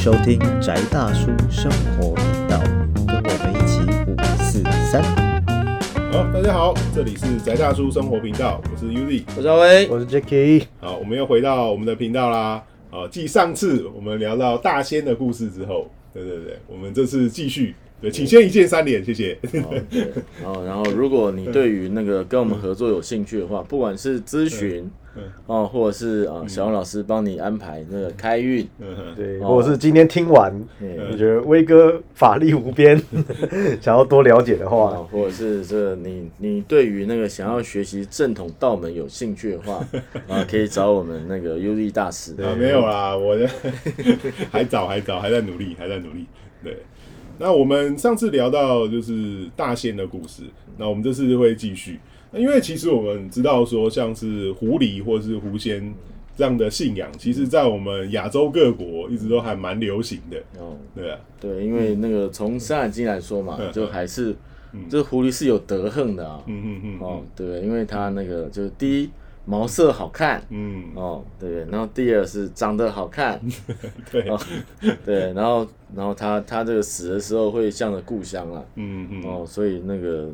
收听宅大叔生活频道，跟我们一起五四三。好，大家好，这里是宅大叔生活频道，我是 Uzi。我是阿威，我是 Jacky，好，我们又回到我们的频道啦。好，继上次我们聊到大仙的故事之后，对对对，我们这次继续。对，请先一键三连，谢谢。哦，然后如果你对于那个跟我们合作有兴趣的话，不管是咨询，哦，或者是啊小王老师帮你安排那个开运，对，或者是今天听完，你觉得威哥法力无边，想要多了解的话，或者是这你你对于那个想要学习正统道门有兴趣的话，啊，可以找我们那个优力大师。啊，没有啦，我的 还早还早，还在努力，还在努力，对。那我们上次聊到就是大仙的故事，那我们这次会继续。那因为其实我们知道说，像是狐狸或是狐仙这样的信仰，其实在我们亚洲各国一直都还蛮流行的。哦，对啊，对，因为那个从《山海经》来说嘛，就还是这狐狸是有德行的啊。嗯嗯嗯。哦，对，因为它那个就是第一。毛色好看，嗯，哦，对然后第二是长得好看，对，对，然后，然后他他这个死的时候会向着故乡啊，嗯嗯，哦，所以那个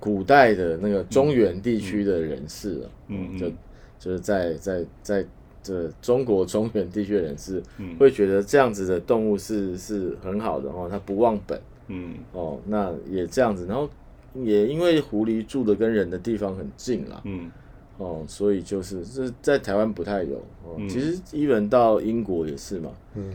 古代的那个中原地区的人士啊，嗯就就是在在在这中国中原地区的人士，会觉得这样子的动物是是很好的哦，它不忘本，嗯，哦，那也这样子，然后也因为狐狸住的跟人的地方很近了，嗯。哦，所以就是这在台湾不太有哦。其实一本到英国也是嘛，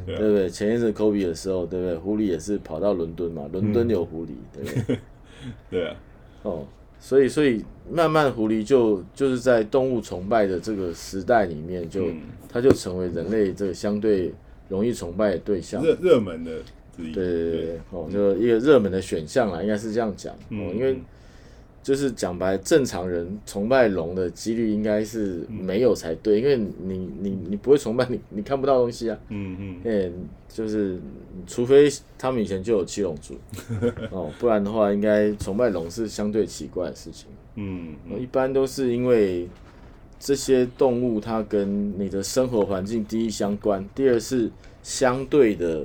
对不对？前一阵 Kobe 的时候，对不对？狐狸也是跑到伦敦嘛，伦敦有狐狸，对不对？对啊。哦，所以所以慢慢狐狸就就是在动物崇拜的这个时代里面，就它就成为人类这个相对容易崇拜的对象，热热门的之一。对对对，哦，就一个热门的选项啦，应该是这样讲哦，因为。就是讲白，正常人崇拜龙的几率应该是没有才对，因为你你你不会崇拜你你看不到东西啊，嗯嗯，哎，就是除非他们以前就有七龙珠 哦，不然的话，应该崇拜龙是相对奇怪的事情，嗯，一般都是因为这些动物它跟你的生活环境第一相关，第二是相对的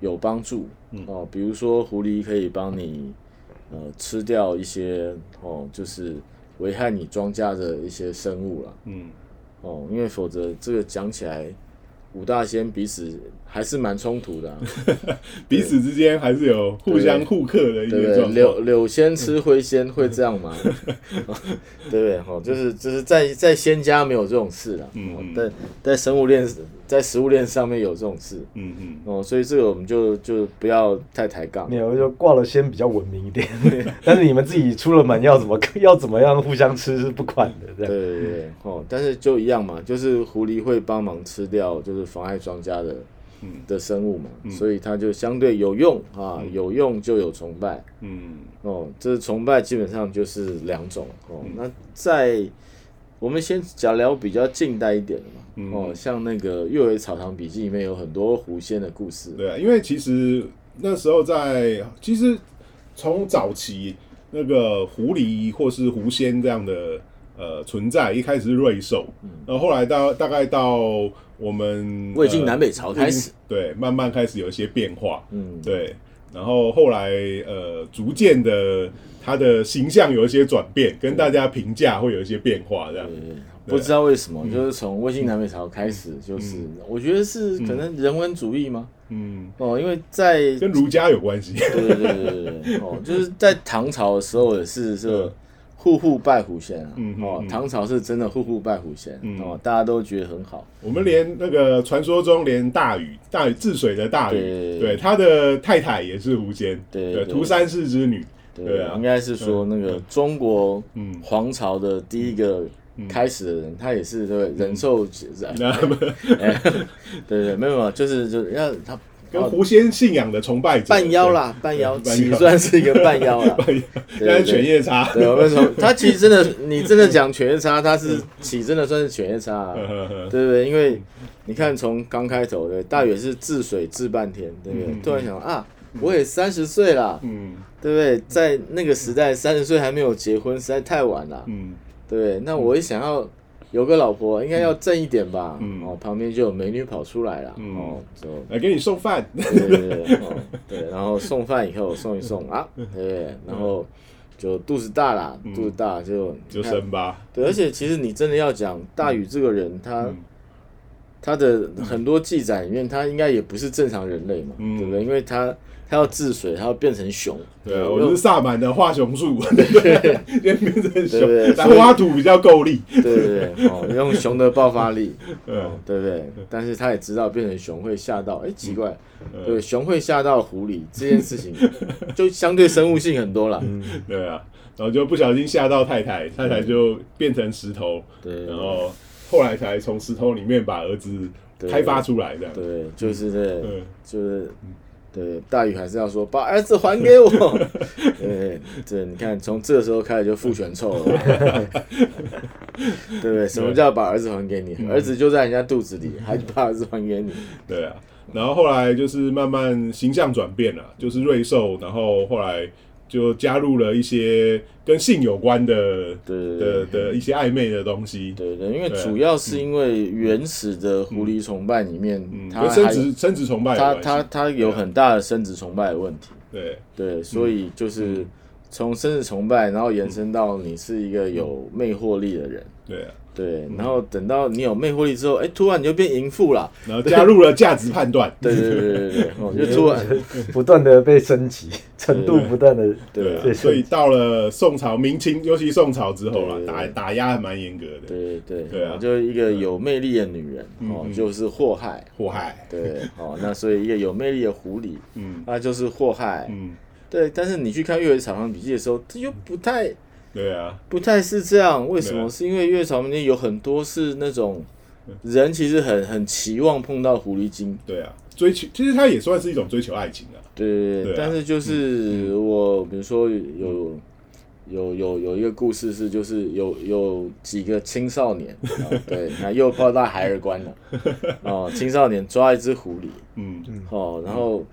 有帮助哦，比如说狐狸可以帮你。呃，吃掉一些哦，就是危害你庄稼的一些生物了。嗯，哦，因为否则这个讲起来，五大仙彼此还是蛮冲突的，彼此之间还是有互相互克的一个状柳柳先吃灰仙会这样吗？对不对？哦，就是就是在在仙家没有这种事了。嗯，在在生物链。在食物链上面有这种事，嗯嗯，哦，所以这个我们就就不要太抬杠。没有，就挂了先比较文明一点。但是你们自己出了门要怎么要怎么样互相吃是不管的，对对对，哦，但是就一样嘛，就是狐狸会帮忙吃掉就是妨碍庄家的的生物嘛，所以它就相对有用啊，有用就有崇拜，嗯，哦，这崇拜基本上就是两种哦。那在我们先讲聊比较近代一点的嘛。哦，像那个《阅微草堂笔记》里面有很多狐仙的故事。对啊，因为其实那时候在，其实从早期那个狐狸或是狐仙这样的呃存在，一开始是瑞兽，然后后来到大概到我们魏晋南北朝开始，对，慢慢开始有一些变化。嗯，对，然后后来呃，逐渐的他的形象有一些转变，跟大家评价会有一些变化，这样。不知道为什么，就是从魏晋南北朝开始，就是我觉得是可能人文主义吗？嗯，哦，因为在跟儒家有关系。对对对对对哦，就是在唐朝的时候也是这 户户拜狐仙啊。嗯哦，唐朝是真的户户拜狐仙哦，大家都觉得很好。我们连那个传说中连大禹，大禹治水的大禹，对他的太太也是狐仙，对，涂山氏之女。对啊，应该是说那个中国皇朝的第一个。开始的人，他也是对人兽人，对 对，没有没有，就是就是要他跟狐仙信仰的崇拜者，半妖啦，半妖，起算是一个半妖啦，应该犬夜叉。对，我跟你说，他其实真的，你真的讲犬夜叉，他是起真的算是犬夜叉，对不对？因为你看从刚开头的，大禹是治水治半天，对不对？突然想啊，我也三十岁了，嗯，对不对？在那个时代，三十岁还没有结婚，实在太晚了，嗯。对，那我也想要有个老婆，应该要正一点吧？嗯。哦，旁边就有美女跑出来了，嗯。哦，就来给你送饭，对对 对，哦，对，然后送饭以后送一送啊，对，然后就肚子大了，肚子大就就生吧。对，而且其实你真的要讲大禹这个人，他嗯。他的很多记载里面，他应该也不是正常人类嘛，嗯。对不对？因为他他要治水，他要变成熊，对，我是萨满的化熊术，对 变成对对熊，但所以挖土比较够力。对对对，哦，用熊的爆发力，嗯哦，对不对？但是他也知道变成熊会吓到，哎，奇怪，嗯对，熊会吓到狐狸这件事情，就相对生物性很多了，对啊，然后就不小心吓到太太，太太就变成石头，对然后后来才从石头里面把儿子开发出来的。对，就是这嗯，就是。对，大禹还是要说把儿子还给我。对 对，你看从这个时候开始就父权臭了，对 不对？什么叫把儿子还给你？儿子就在人家肚子里，还把儿子还给你？对啊，然后后来就是慢慢形象转变了，就是瑞兽，然后后来就加入了一些跟性有关的对对的对。的一些暧昧的东西。对对，因为主要是因为原始的狐狸崇拜里面，嗯，它跟生殖生殖崇拜它它它有很大的生殖崇拜的问题。对。对，所以嗯就是从生殖崇拜，然后延伸到你是一个有魅惑力的人。对啊，对，然后等到你有魅惑力之后，哎，突然你就变淫妇了。然后加入了价值判断。对对对对对对，哦，就 突然，不断的被升级，程度不断的对啊，所以到了宋朝、明清，尤其宋朝之后啦，对对打打压还蛮严格的，对对对啊哦就一个有魅力的女人，哦，嗯就是祸害。祸害。对，哦，那所以一个有魅力的狐狸，嗯那就是祸害。嗯，对，但是你去看《月草堂笔记》的时候，这又不太对啊，不太是这样。为什么？啊是因为《月草堂笔记》有很多是那种人其实很很期望碰到狐狸精，对啊，追求其实它也算是一种追求爱情啊。对对对啊但是就是我比如说有。有有有一个故事是，就是有有几个青少年，啊 对，那又跑到海尔关了，哦，青少年抓一只狐狸，嗯哦，然后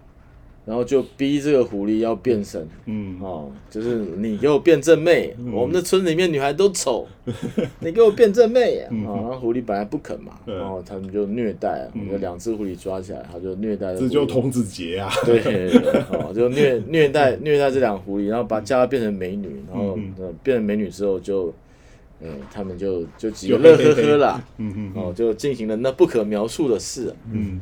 然后就逼这个狐狸要变身，嗯。哦，就是你给我变正妹，我们的村里面女孩都丑，你给我变正妹，嗯。哦，然后狐狸本来不肯嘛，嗯然后他们就虐待，嗯。有两只狐狸抓起来，他就虐待，这就童子节啊。对，哦，就虐虐待虐待这两狐狸，然后把叫她变成美女，然后、变成美女之后就，嗯，他们就就几个就乐呵呵啦，嗯嗯哦，就进行了那不可描述的事，嗯。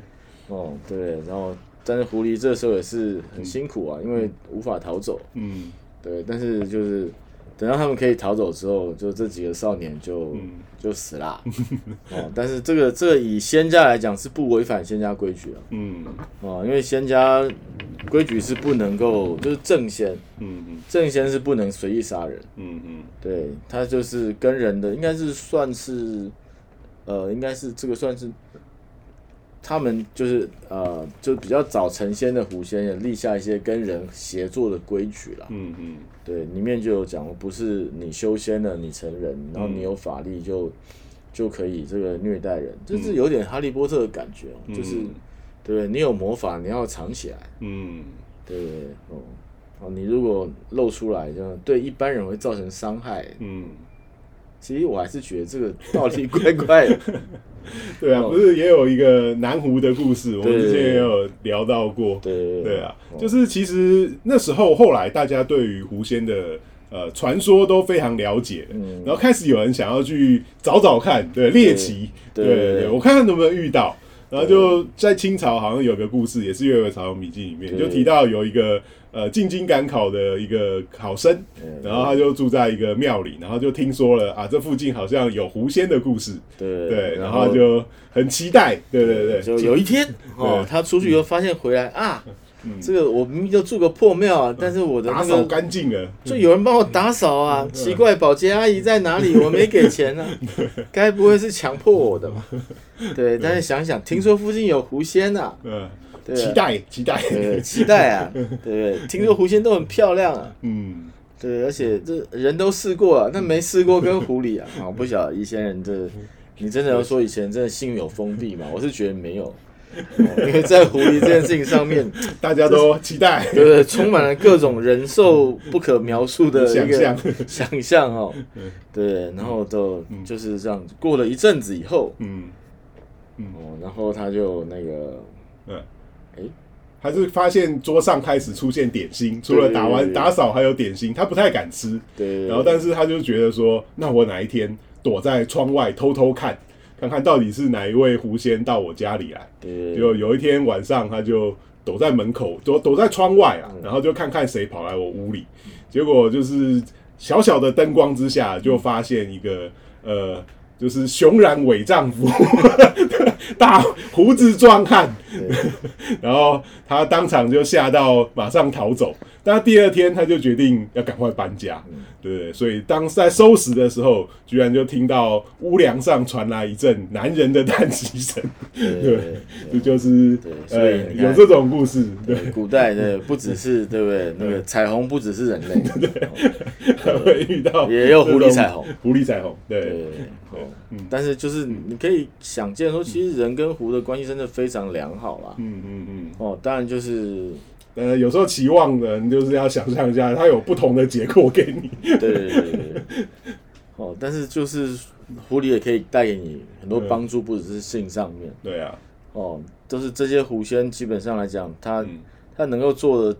哦，对，然后但是狐狸这时候也是很辛苦啊，因为无法逃走，嗯。对，但是就是等到他们可以逃走之后，就这几个少年就、嗯。就死啦，哦，但是这个这个以仙家来讲是不违反仙家规矩啊，嗯。哦，因为仙家规矩是不能够就是正仙，嗯嗯。正仙是不能随意杀人，嗯嗯。对他就是跟人的应该是算是，呃，应该是这个算是。他们就是呃，就比较早成仙的狐仙也立下一些跟人协作的规矩啦。嗯嗯对，里面就有讲，不是你修仙了，你成人，然后你有法力就、就可以这个虐待人，就是有点哈利波特的感觉哦，就是嗯对不对？你有魔法，你要藏起来，嗯对不对？哦哦，你如果露出来，这样对一般人会造成伤害。嗯，其实我还是觉得这个道理怪怪的。对啊，哦。不是也有一个南湖的故事，我们之前也有聊到过。对对对啊，哦。就是其实那时候后来大家对于狐仙的呃传说都非常了解，嗯。然后开始有人想要去找找看，对猎奇，对对我看看能不能遇到。然后就在清朝好像有个故事，也是《月儿朝阳笔记》里面就提到有一个呃进京赶考的一个考生，嗯然后他就住在一个庙里，然后就听说了啊这附近好像有狐仙的故事，对对，然后就很期待，对对对，就有一天哦，他出去以后发现回来啊，嗯这个我明明就住个破庙啊，但是我的打扫那个干净了，就有人帮我打扫啊，奇怪，保洁阿姨在哪里？我没给钱啊，该不会是强迫我的吧？对，但是想想，听说附近有狐仙呐，嗯，对期待期待，对，期待啊，对 不对？听说狐仙都很漂亮啊，嗯。对，而且这人都试过了，但没试过跟狐狸啊，啊，我不晓得以前人这，你真的要说以前真的心有封闭嘛？我是觉得没有，哦因为在狐狸这件事情上面，大家都期待。对？充满了各种人兽不可描述的 一个想象想象哦，对，然后都就是这样，过了一阵子以后，嗯。哦，然后他就那个，嗯，哎，还是发现桌上开始出现点心，除了打完打扫还有点心，他不太敢吃。对，然后，但是他就觉得说，那我哪一天躲在窗外偷偷看，看看到底是哪一位狐仙到我家里来。对就有一天晚上，他就躲在门口，躲躲在窗外啊，然后就看看谁跑来我屋里。结果就是小小的灯光之下，就发现一个呃，就是雄然伟丈夫，大胡子壮汉。然后他当场就吓到，马上逃走。但第二天他就决定要赶快搬家，对不对？所以当在收拾的时候，居然就听到屋梁上传来一阵男人的叹息声。对对，这就是对有这种故事，对，古代的不只是 对不对？那个彩虹不只是人类，对还会遇到也有狐狸彩虹，狐狸彩虹，对，对，哦，但是就是你可以想见说，其实人跟狐的关系真的非常良好啦。嗯嗯嗯，哦，当然就是呃，有时候期望的人就是要想象一下，它有不同的结果给你，对对对。哦，但是就是狐狸也可以带给你很多帮助，不只是性上面。对啊，哦，都是这些狐仙基本上来讲，他嗯他能够做的，其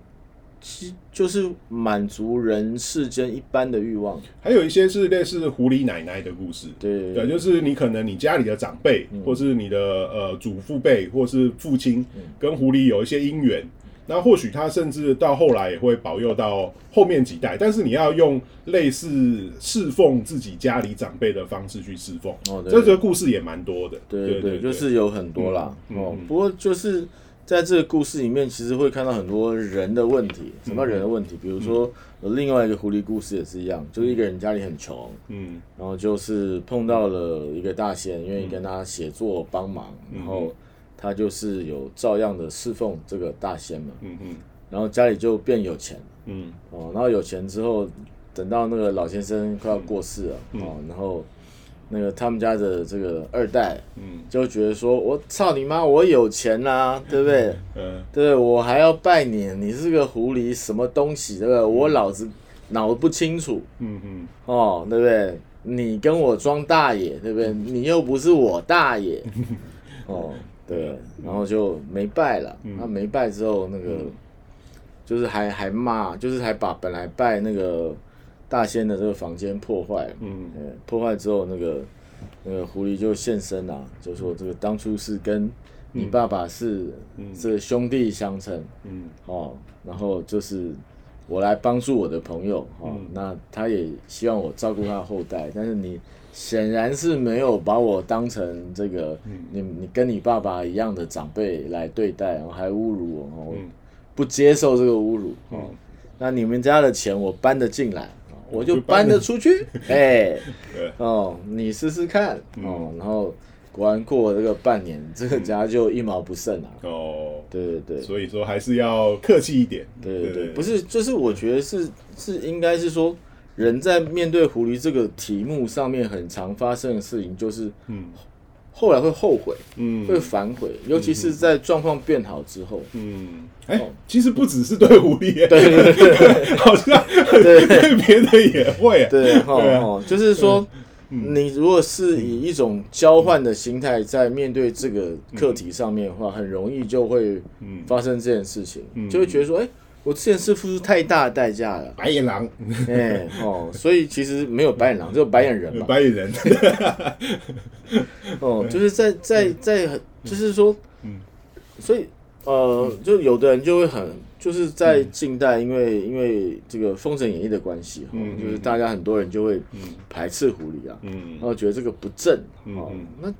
就是满足人世间一般的欲望。还有一些是类似狐狸奶奶的故事，对对，就是你可能你家里的长辈，或是你的呃祖父辈，或是父亲，跟狐狸有一些姻缘。那或许他甚至到后来也会保佑到后面几代，但是你要用类似侍奉自己家里长辈的方式去侍奉。哦对这个故事也蛮多的。对对，就是有很多啦。哦不过就是在这个故事里面，其实会看到很多人的问题。什么人的问题？比如说有另外一个狐狸故事也是一样，就是一个人家里很穷，嗯。然后就是碰到了一个大仙，愿意跟他写作帮忙，然后他就是有照样的侍奉这个大仙嘛，嗯嗯然后家里就变有钱。了嗯。哦，然后有钱之后，等到那个老先生快要过世了哦，然后那个他们家的这个二代嗯就觉得说，我操你妈，我有钱啦、对不对？嗯对不对？我还要拜你，你是个狐狸，什么东西，对不对？我老子脑子不清楚。嗯嗯哦，对不对？你跟我装大爷，对不对？你又不是我大爷，哦，对，然后就没拜了。那没拜之后，那个就是还还骂，就是还把本来拜那个大仙的这个房间破坏。嗯，破坏之后，那个那个狐狸就现身啊，就说这个当初是跟你爸爸是是兄弟相称，嗯。哦，然后就是我来帮助我的朋友，哦，嗯。那他也希望我照顾他的后代，但是你显然是没有把我当成这个，嗯。你你跟你爸爸一样的长辈来对待，然后还侮辱我，哦，嗯。不接受这个侮辱，哦，那你们家的钱我搬得进来，哦我就就搬搬得出去，哎，对。哦，你试试看，嗯。哦，然后果然过了这个半年，这个家就一毛不剩了，哦，对对对。所以说还是要客气一点。对对。对，不是，就是我觉得是是应该是说，人在面对狐狸这个题目上面很常发生的事情，就是嗯后来会后悔，嗯。会反悔，尤其是在状况变好之后。嗯，哎，其实不只是对狐狸耶，对对对 好像对对别的也会耶。对，哈就是说，你如果是以一种交换的心态在面对这个课题上面的话，很容易就会嗯。发生这件事情，嗯。就会觉得说，哎，我之前是付出太大的代价了。白眼狼，哎哦，所以其实没有白眼狼，只有白眼人嘛。白眼人，哦，就是在在在很，就是说，嗯。所以呃，就有的人就会很，就是在近代，因为因为这个《封神演义》的关系哈，嗯就是大家很多人就会排斥狐狸啊，嗯。然后觉得这个不正哦嗯，那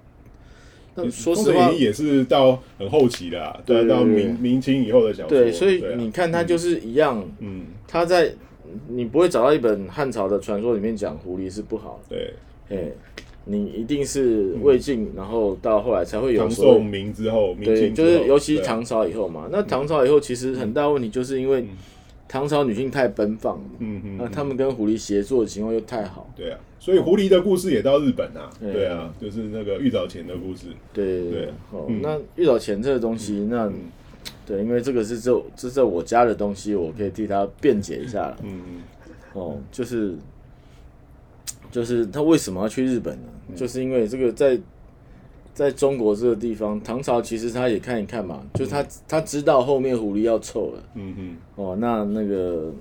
那说实话也是到很后期的啊，对对到明明清以后的小说。对，所以你看它就是一样，嗯，它在你不会找到一本汉朝的传说里面讲狐狸是不好的，对，哎，你一定是魏晋，然后到后来才会有唐宋明之后，明对，清就是尤其唐朝以后嘛。那唐朝以后，其实很大问题就是因为唐朝女性太奔放了，嗯嗯，那他们跟狐狸协作的情况又太好，对啊，所以狐狸的故事也到日本啊，对。对啊，就是那个玉藻前的故事，对对对哦，嗯。那遇到钱这个东西，那嗯对，因为这个是这这是我家的东西，我可以替他辩解一下了。嗯嗯。哦，就是就是他为什么要去日本呢？嗯。就是因为这个在在中国这个地方，唐朝其实他也看一看嘛，就是他他知道后面狐狸要臭了。嗯哼哦，那那个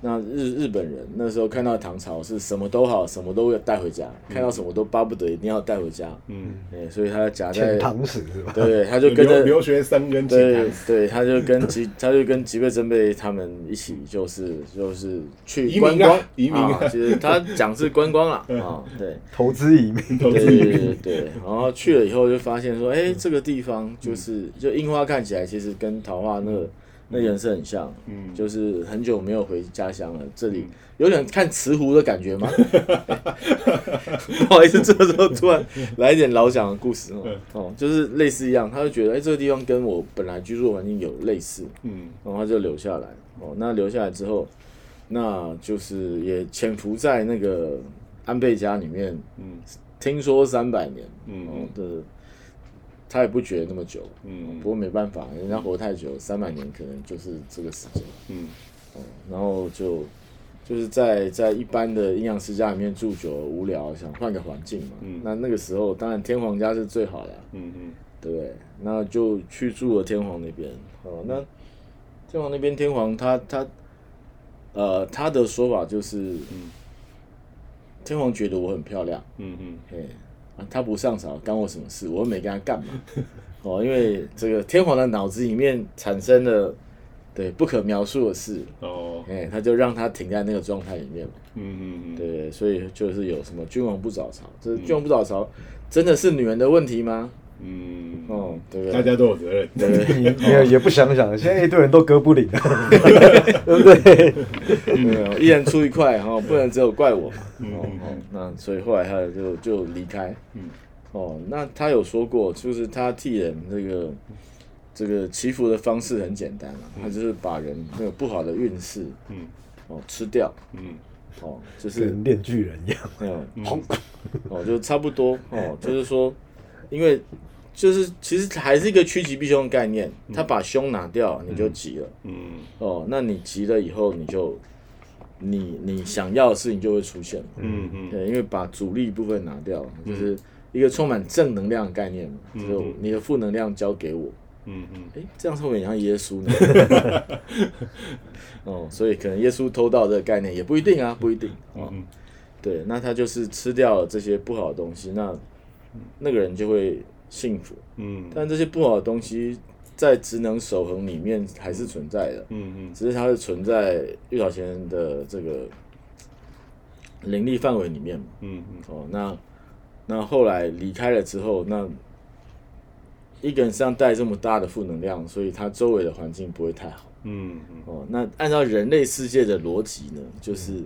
那日日本人那时候看到唐朝是什么都好，什么都要带回家，看到什么都巴不得一定要带回家。嗯，哎、所以他夹在遣唐史是吧？对，他就跟着留 留学生跟其对他对，他就跟吉 他就跟吉备真备他们一起，就是就是去移民啊观光移民啊。啊，就是他讲是观光啦 啊，对。投资移民，投对资移民，对对对，然后去了以后就发现说，哎，这个地方就是就樱花看起来其实跟桃花那个那颜色很像，嗯。就是很久没有回家乡了，这里有点看慈湖的感觉吗？不好意思，这个时候突然来一点老蒋的故事哦，哦，就是类似一样，他就觉得哎，这个地方跟我本来居住的环境有类似，嗯。然后他就留下来。哦，那留下来之后，那就是也潜伏在那个安倍家里面，嗯。听说三百年，嗯。哦的，他也不觉得那么久，嗯不过没办法，人家活太久，三百年可能就是这个时间。嗯然后就就是在在一般的阴阳师家里面住久了无聊，想换个环境嘛。嗯那那个时候当然天皇家是最好的啊、嗯嗯对不对？那就去住了天皇那边。哦，那天皇那边天皇他他呃他的说法就是，嗯天皇觉得我很漂亮，嗯嗯嘿，啊他不上朝干我什么事？我又没跟他干嘛。哦，因为这个天皇的脑子里面产生了对不可描述的事，哦哎，他就让他停在那个状态里面嘛。嗯嗯嗯对，所以就是有什么君王不早朝，这君王不早朝真的是女人的问题吗？嗯。哦，对不对？大家都有责任，对不对？也也也不想想，现在一堆人都哥不领，对不对？没有，一人出一块哈，不能只有怪我嘛。嗯哦哦，那所以后来他就就离开。嗯。哦，那他有说过，就是他替人这个这个祈福的方式很简单啊，他就是把人那个不好的运势嗯。哦吃掉，嗯。哦，就是跟炼巨人一样，嗯，哦，就差不多哦，就是说，因为就是其实还是一个趋吉避凶的概念，他把凶拿掉，你就急了。嗯哦，那你急了以后，你就你你想要的事情就会出现。嗯嗯对，因为把主力部分拿掉，就是一个充满正能量的概念嘛，就是你的负能量交给我。嗯嗯哎，这样会不会很像耶稣呢？哦，所以可能耶稣偷盗这个概念也不一定啊，不一定哦。嗯对，那他就是吃掉了这些不好的东西，那那个人就会幸福。嗯但这些不好的东西在职能守恒里面还是存在的，嗯嗯只是它是存在玉小贤的这个灵力范围里面嘛。嗯哦，那那后来离开了之后，那一个人身上带这么大的负能量，所以他周围的环境不会太好。嗯哦，那按照人类世界的逻辑呢，就是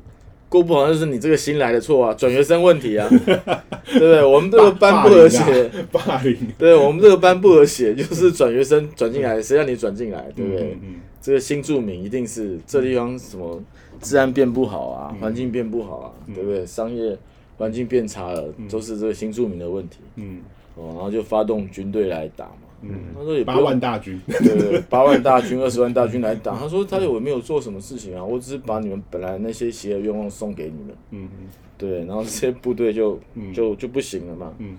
过不好就是你这个新来的错啊，转学生问题啊，对不对？我们这个班不和谐，霸凌，对我们这个班不和谐，就是转学生转进来，谁让你转进来，对不对？嗯这个新住民一定是这地方什么治安变不好啊，环境变不好啊，对不对？商业环境变差了，都是这个新住民的问题。嗯。哦，然后就发动军队来打嘛。嗯他说也八万大军，对对对，八万大军、二十万大军来打。他说他我没有做什么事情啊，我只是把你们本来那些邪恶愿望送给你们，嗯嗯对，然后这些部队就嗯就就不行了嘛。嗯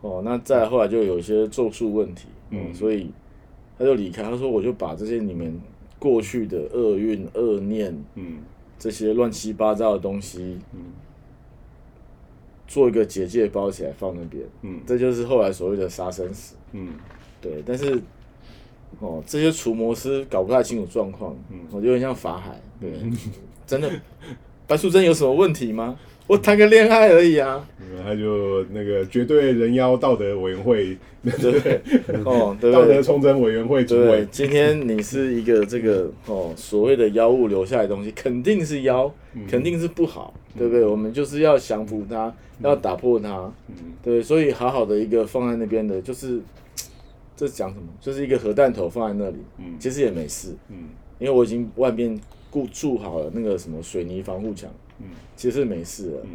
哦，那再后来就有一些咒术问题，嗯，嗯所以他就离开。他说我就把这些你们过去的厄运、恶念嗯这些乱七八糟的东西，嗯做一个结界包起来放那边，嗯这就是后来所谓的杀生石。嗯对，但是哦，这些除魔师搞不太清楚状况，嗯我觉得很像法海，对，真的，白素贞有什么问题吗？我谈个恋爱而已啊，嗯，他就那个绝对人妖道德委员会，对不对？哦，对道德不对？重整委员会主对委，，今天你是一个这个哦所谓的妖物留下来的东西，肯定是妖，嗯肯定是不好，对不对？我们就是要降服它，要打破它，嗯对，所以好好的一个放在那边的，就是这讲什么？就是一个核弹头放在那里，嗯其实也没事，嗯因为我已经外面固筑好了那个什么水泥防护墙，嗯其实是没事了。嗯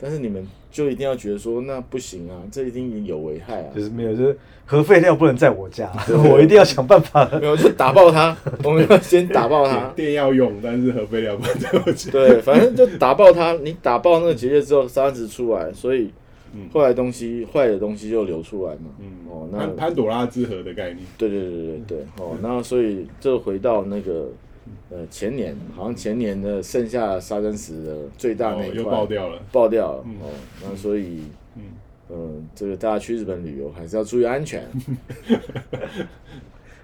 但是你们就一定要觉得说，那不行啊，这一定有危害啊就。是没有，就是核废料不能在我家，我一定要想办法。没有，就打爆它，我们要先打爆它。电要用，但是核废料不能在我家。对，反正就打爆它。你打爆那个结界之后，沙子出来，所以嗯后来东西坏的东西就流出来嘛。嗯哦，那潘潘朵拉之盒的概念。对对对对对，哦，那所以就回到那个呃前年，好像前年的剩下沙真石的最大那一块爆掉了。爆掉了嗯哦，那所以嗯嗯，这个大家去日本旅游还是要注意安全。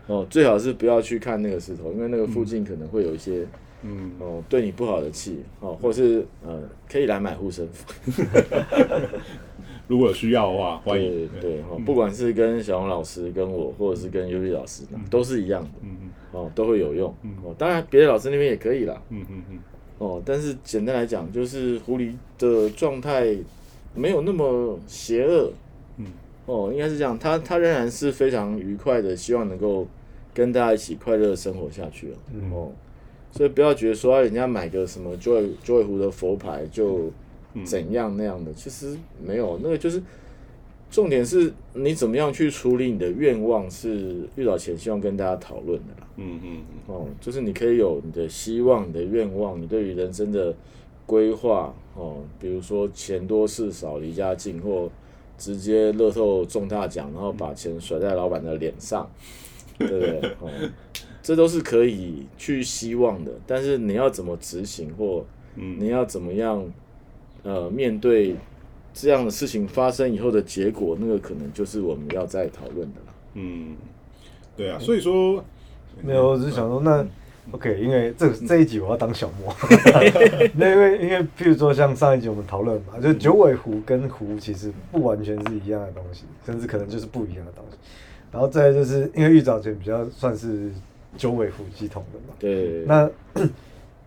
哦，最好是不要去看那个石头，因为那个附近可能会有一些嗯哦对你不好的气哦，或是呃可以来买护身符。如果有需要的话，欢对迎。对哦，不管是跟小红老师、跟我，或者是跟优丽老师，都是一样的。嗯嗯哦，都会有用。哦。当然，别的老师那边也可以啦。嗯嗯嗯。哦，但是简单来讲，就是狐狸的状态没有那么邪恶。嗯。哦，应该是这样，他他仍然是非常愉快的，希望能够跟大家一起快乐生活下去哦。嗯。哦，所以不要觉得说啊人家买个什么 Joy Joy 湖的佛牌就嗯怎样那样的，其实没有，那个就是重点是你怎么样去处理你的愿望，是遇到前希望跟大家讨论的啦。嗯嗯哦，就是你可以有你的希望、你的愿望、你对于人生的规划哦，比如说钱多事少、离家近，或直接乐透中大奖，然后把钱甩在老板的脸上，对不对？哦，这都是可以去希望的，但是你要怎么执行，或嗯你要怎么样呃面对这样的事情发生以后的结果，那个可能就是我们要再讨论的了。嗯，对啊，所以说没有，我只是想说，那 OK，因为这 这一集我要当小莫，那因为因为譬如说像上一集我们讨论嘛，就九尾狐跟狐其实不完全是一样的东西，甚至可能就是不一样的东西。然后再来就是因为玉藻前比较算是九尾狐系统的嘛，对，那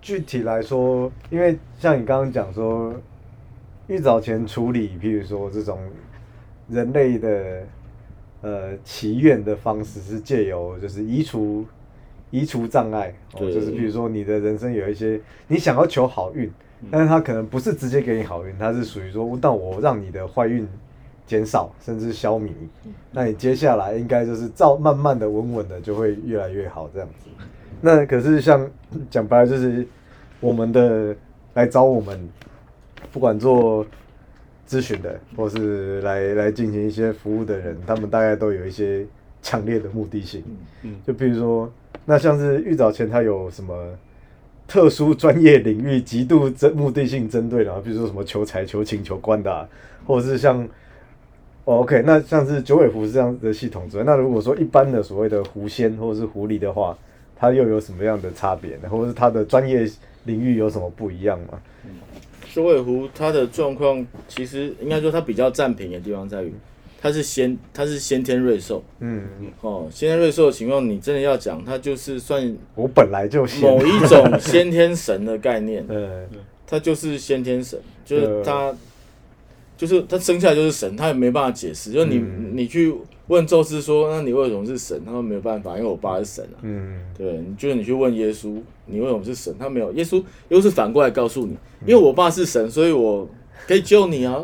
具体来说，因为像你刚刚讲说，玉藻前处理，譬如说这种人类的呃祈愿的方式，是借由就是移除移除障碍，哦，就是比如说你的人生有一些你想要求好运，但是他可能不是直接给你好运，他是属于说，那我让你的坏运减少甚至消弭，那你接下来应该就是照慢慢的、稳稳的就会越来越好这样子。那可是像讲白了，就是我们的来找我们，不管做咨询的，或是来来进行一些服务的人，他们大概都有一些强烈的目的性。嗯就比如说，那像是玉藻前他有什么特殊专业领域极度针目的性针对的啊，比如说什么求财、求情、求官的、啊，或者是像哦，OK，那像是九尾狐是这样的系统之外，那如果说一般的所谓的狐仙或者是狐狸的话，它又有什么样的差别呢？或者是它的专业领域有什么不一样吗？九尾狐它的状况，其实应该说它比较占便宜的地方在于，它是先它是先天瑞兽嗯，哦，先天瑞兽的情况，你真的要讲，它就是算我本来就仙某一种先天神的概念，呃，它就是先天神，就是对它，就是它生下来就是神，它也没办法解释。就是你、嗯你去问宙斯说，那你为什么是神？他说没有办法，因为我爸是神啊。嗯，对，就是你去问耶稣，你为什么是神？他没有，耶稣又是反过来告诉你，因为我爸是神，所以我可以救你啊。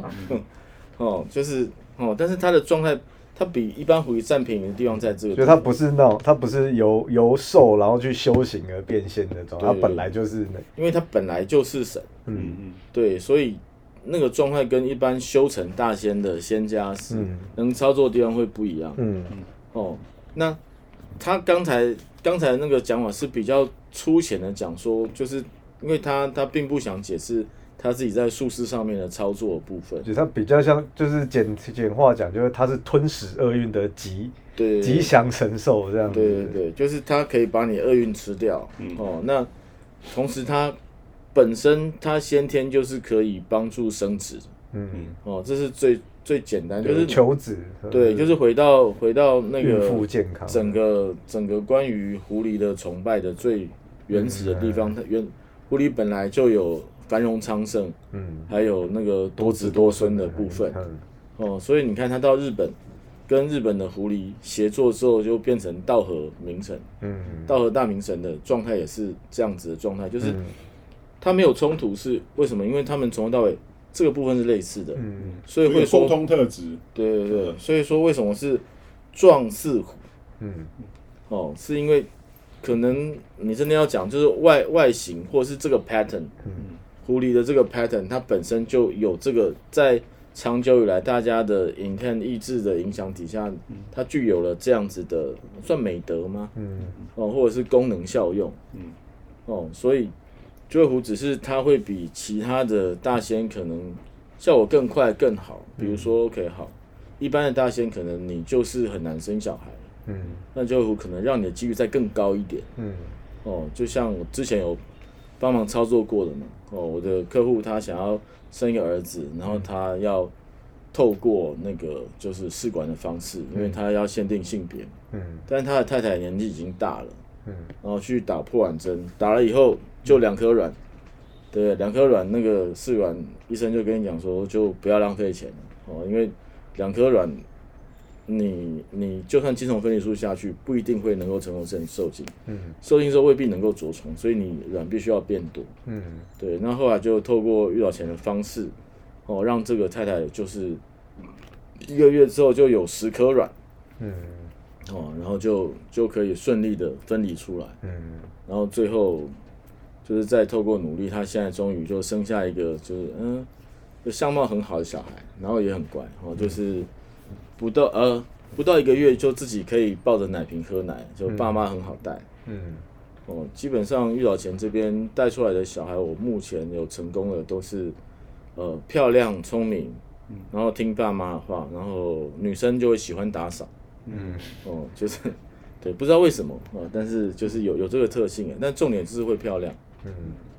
哦，就是哦，但是他的状态，他比一般狐狸占便宜的地方在这个所以他不是那种，他不是由由兽然后去修行而变现的状态，它对本来就是那，因为他本来就是神，嗯嗯嗯。对，所以那个状态跟一般修成大仙的仙家是、嗯。能操作的地方会不一样。嗯嗯。哦，那他刚才刚才那个讲法是比较粗浅的讲说，就是因为他他并不想解释他自己在术士上面的操作的部分，就他比较像，就是简简化讲，就是他是吞食厄运的吉对吉祥神兽这样子。对对对，就是他可以把你厄运吃掉。嗯哦，那同时他本身他先天就是可以帮助生殖。嗯，哦，这是最最简单，就就是是求子，对，就是回到回到那孕个妇健康。整个整个关于狐狸的崇拜的最原始的地嗯方，它原狐狸本来就有繁荣昌盛，嗯。还有那个多子多孙的部分。嗯。哦，所以你看他到日本跟日本的狐狸协作之后，就变成道和名城，嗯，道和大明神的状态也是这样子的状态，就是嗯。它没有冲突，是为什么？因为他们从头到尾这个部分是类似的，嗯所以会说沟通特质，对对对，所以说为什么是壮似虎？嗯。哦，是因为可能你真的要讲，就是外外形或是这个 pattern，嗯。狐狸的这个 pattern，它本身就有这个在长久以来大家的 intent 意志的影响底下，它具有了这样子的算美德吗？嗯。哦，或者是功能效用，嗯，哦，所以九尾狐只是它会比其他的大仙可能效果更快更好，比如说 OK 好，一般的大仙可能你就是很难生小孩，嗯那九尾狐可能让你的几率再更高一点。嗯哦，就像我之前有帮忙操作过的嘛。哦，我的客户他想要生一个儿子，然后他要透过那个就是试管的方式，因为他要限定性别，嗯但是他的太太年纪已经大了，嗯。然后去打破卵针，打了以后就两颗卵，对，两颗卵那个试管医生就跟你讲说，就不要浪费钱哦，因为两颗卵。你你就算精虫分离术下去，不一定会能够成功受受精，嗯。受精之后未必能够着床，所以你卵必须要变多。嗯。对，那后来就透过遇到钱的方式，哦，让这个太太就是一个月之后就有十颗卵，嗯哦，然后就就可以顺利的分离出来，嗯。然后最后就是再透过努力，他现在终于就生下一个就是嗯，就相貌很好的小孩，然后也很乖，哦，就是不到呃不到一个月就自己可以抱着奶瓶喝奶，就爸妈很好带。嗯。哦，基本上玉老钱这边带出来的小孩，我目前有成功的都是，呃，漂亮、聪明，然后听爸妈的话，然后女生就会喜欢打扫，嗯哦，就是，对，不知道为什么啊、但是就是有有这个特性啊，但重点就是会漂亮，嗯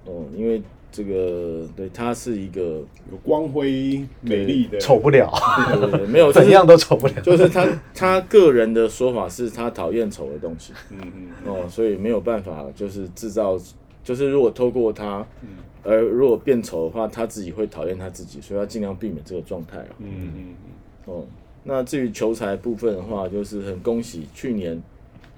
哦，因为这个对她是一个，有光辉美丽的，丑不了，对对对 没有，就是怎样都丑不了。就是他他个人的说法是他讨厌丑的东西，嗯嗯哦，所以没有办法，就是制造，就是如果透过他，嗯而如果变丑的话，他自己会讨厌他自己，所以要尽量避免这个状态了。嗯嗯哦，那至于求财部分的话，就是很恭喜去年，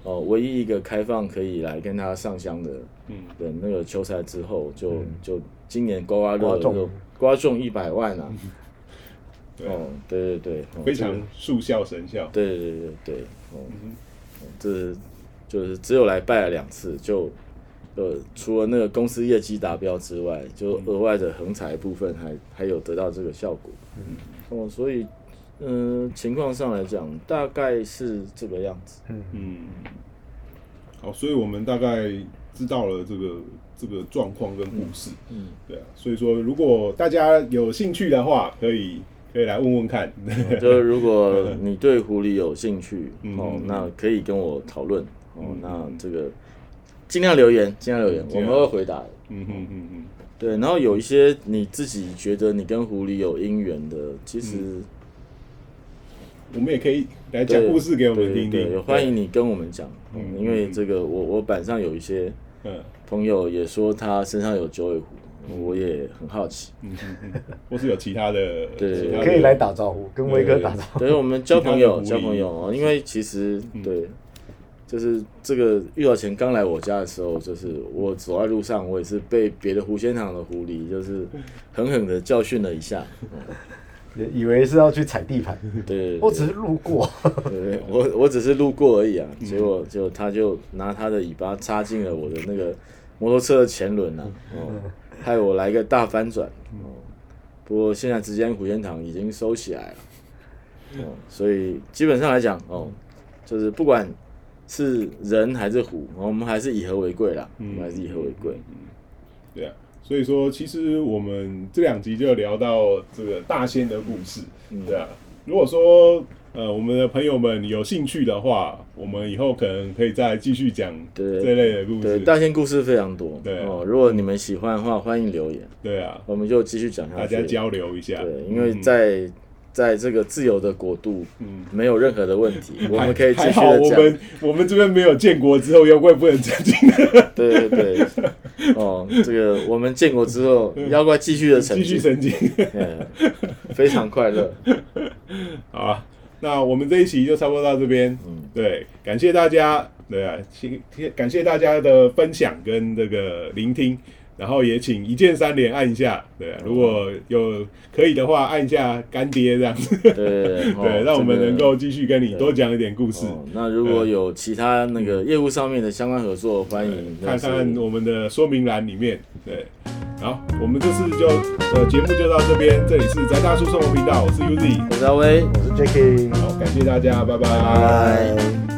哦，唯一一个开放可以来跟他上香的嗯。的那个求财之后，就就今年刮刮乐刮中。就刮中一百万啊！对。哦，对对对，哦非常速效神效，对对对对，哦，哦这就是只有来拜了两次，就呃除了那个公司业绩达标之外，就额外的横财部分还还有得到这个效果。嗯。哦，所以嗯、呃情况上来讲，大概是这个样子。嗯，好，所以我们大概知道了这个这个状况跟故事，嗯，对啊，所以说如果大家有兴趣的话，可以可以来问问看，就是如果你对狐狸有兴趣嗯。哦嗯，那可以跟我讨论。哦嗯。那这个尽量留言，尽量留言，我们会回答的。嗯嗯嗯嗯，对，然后有一些你自己觉得你跟狐狸有姻缘的，其实我们也可以来讲故事给我们对听听，欢迎你跟我们讲，因为这个我我板上有一些嗯。朋友也说他身上有九尾狐，我也很好奇。嗯嗯嗯，或是有其他的，对可以来打招呼，跟威哥打招呼。对，我们交朋友，交朋友哦，因为其实嗯。对，就是这个遇到前刚来我家的时候，就是我走在路上，我也是被别的狐仙堂的狐狸就是狠狠的教训了一下。以为是要去踩地盘，对 我只是路过。对对，我我只是路过而已啊，结果就他就拿他的尾巴插进了我的那个摩托车的前轮啊，哦，害我来个大翻转哦。不过现在之间虎烟堂已经收起来了，哦，所以基本上来讲哦，就是不管是人还是虎，我们还是以和为贵啦，我们还是以和为贵。对啊，所以说其实我们这两集就聊到这个大仙的故事，嗯对啊。如果说呃我们的朋友们有兴趣的话，我们以后可能可以再继续讲对这类的故对，事。大仙故事非常多，对啊哦，如果你们喜欢的话，欢迎留言，对啊，我们就继续讲下去。大家交流一下。对，因为嗯在在这个自由的国度，嗯没有任何的问题，我们可以继续的讲。我们我们这边没有建国之后妖怪不能成精，对对对，哦，这个我们建国之后，妖怪继续的成继续精，成精。嗯，非常快乐。好啊，那我们这一期就差不多到这边。嗯对，感谢大家，对啊，请感谢大家的分享跟这个聆听，然后也请一键三连按一下，对啊，如果有可以的话，按一下干爹这样子，对对哦 对，让我们能够继续跟你多讲一点故事。哦，那如果有其他那个业务上面的相关合作，欢迎看看我们的说明栏里面，对，好，我们这次就呃节目就到这边，这里是宅大叔生活频道，我是 Uzi，我是阿威。我是 Jacky，好，感谢大家，拜。拜拜